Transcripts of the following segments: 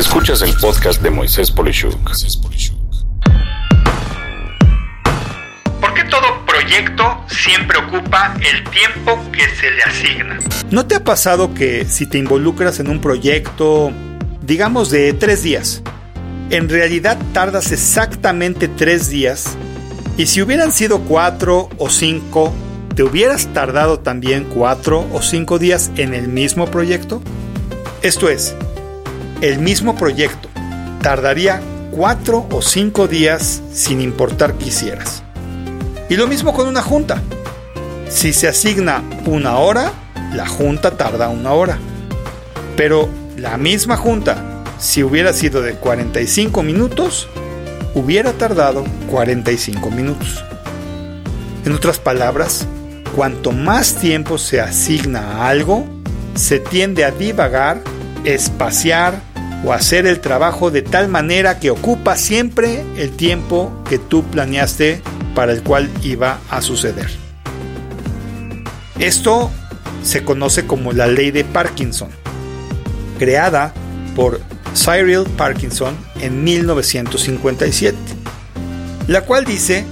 Escuchas el podcast de Moisés Polishuk. ¿Por qué todo proyecto siempre ocupa el tiempo que se le asigna? ¿No te ha pasado que si te involucras en un proyecto, digamos de tres días, en realidad tardas exactamente tres días y si hubieran sido cuatro o cinco, ¿te hubieras tardado también cuatro o cinco días en el mismo proyecto? Esto es, el mismo proyecto tardaría cuatro o cinco días sin importar que hicieras. Y lo mismo con una junta. Si se asigna una hora, la junta tarda una hora. Pero la misma junta, si hubiera sido de 45 minutos, hubiera tardado 45 minutos. En otras palabras, cuanto más tiempo se asigna a algo, se tiende a divagar, espaciar o hacer el trabajo de tal manera que ocupa siempre el tiempo que tú planeaste para el cual iba a suceder. Esto se conoce como la ley de Parkinson, creada por Cyril Parkinson en 1957, la cual dice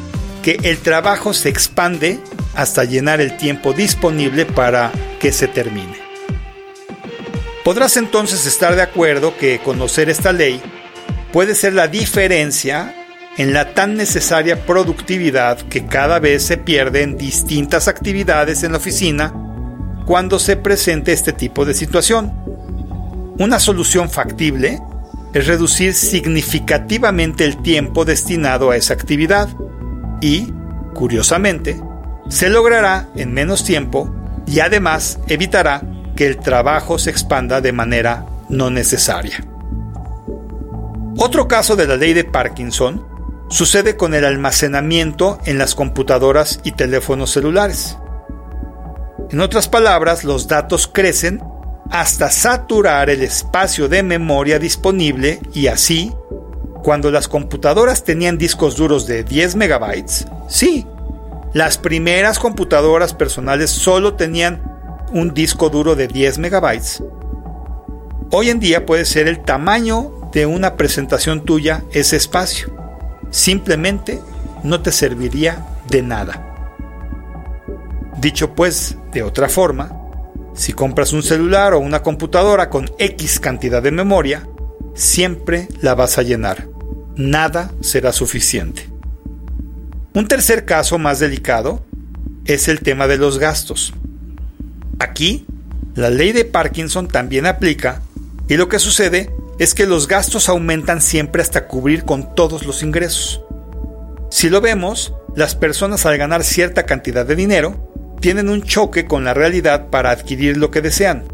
que el trabajo se expande hasta llenar el tiempo disponible para que se termine. Podrás entonces estar de acuerdo que conocer esta ley puede ser la diferencia en la tan necesaria productividad que cada vez se pierde en distintas actividades en la oficina cuando se presente este tipo de situación. Una solución factible es reducir significativamente el tiempo destinado a esa actividad y, curiosamente, se logrará en menos tiempo y además evitará que el trabajo se expanda de manera no necesaria. Otro caso de la ley de Parkinson sucede con el almacenamiento en las computadoras y teléfonos celulares. En otras palabras, los datos crecen hasta saturar el espacio de memoria disponible y así, cuando las computadoras tenían discos duros de 10 megabytes, sí, las primeras computadoras personales solo tenían un disco duro de 10 megabytes. Hoy en día puede ser el tamaño de una presentación tuya ese espacio. Simplemente no te serviría de nada. Dicho pues de otra forma, si compras un celular o una computadora con X cantidad de memoria, siempre la vas a llenar. Nada será suficiente. Un tercer caso más delicado es el tema de los gastos. Aquí, la ley de Parkinson también aplica y lo que sucede es que los gastos aumentan siempre hasta cubrir con todos los ingresos. Si lo vemos, las personas al ganar cierta cantidad de dinero tienen un choque con la realidad para adquirir lo que desean,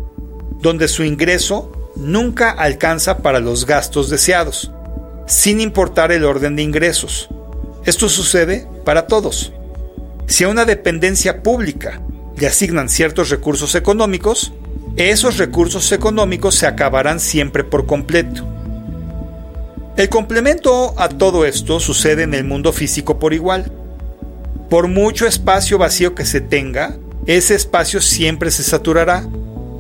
donde su ingreso nunca alcanza para los gastos deseados, sin importar el orden de ingresos. Esto sucede para todos. Si a una dependencia pública le asignan ciertos recursos económicos, esos recursos económicos se acabarán siempre por completo. El complemento a todo esto sucede en el mundo físico por igual. Por mucho espacio vacío que se tenga, ese espacio siempre se saturará.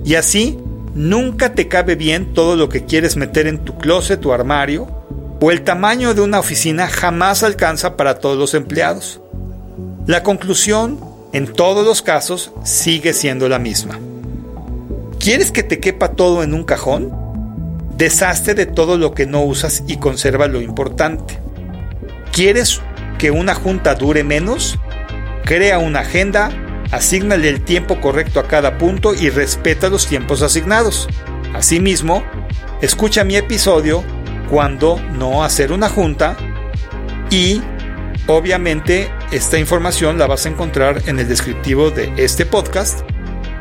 Y así, nunca te cabe bien todo lo que quieres meter en tu closet o armario, o el tamaño de una oficina jamás alcanza para todos los empleados. La conclusión, en todos los casos, sigue siendo la misma. ¿Quieres que te quepa todo en un cajón? Deshazte de todo lo que no usas y conserva lo importante. ¿Quieres que una junta dure menos? Crea una agenda, asígnale el tiempo correcto a cada punto y respeta los tiempos asignados. Asimismo, escucha mi episodio cuando no hacer una junta y obviamente esta información la vas a encontrar en el descriptivo de este podcast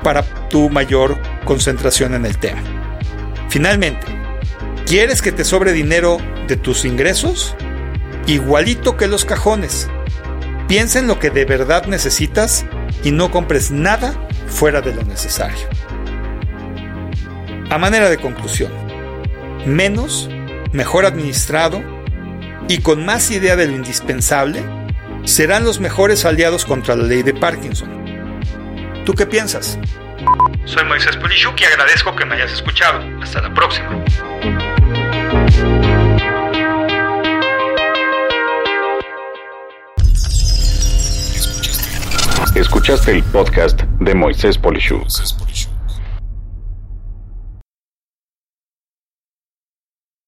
para tu mayor concentración en el tema. Finalmente, ¿quieres que te sobre dinero de tus ingresos? igualito que los cajones. Piensa en lo que de verdad necesitas y no compres nada fuera de lo necesario. A manera de conclusión, menos, mejor administrado y con más idea de lo indispensable serán los mejores aliados contra la ley de Parkinson. ¿Tú qué piensas? Soy Moisés Polishuk y agradezco que me hayas escuchado. Hasta la próxima. Escuchaste el podcast de Moisés Polishuk.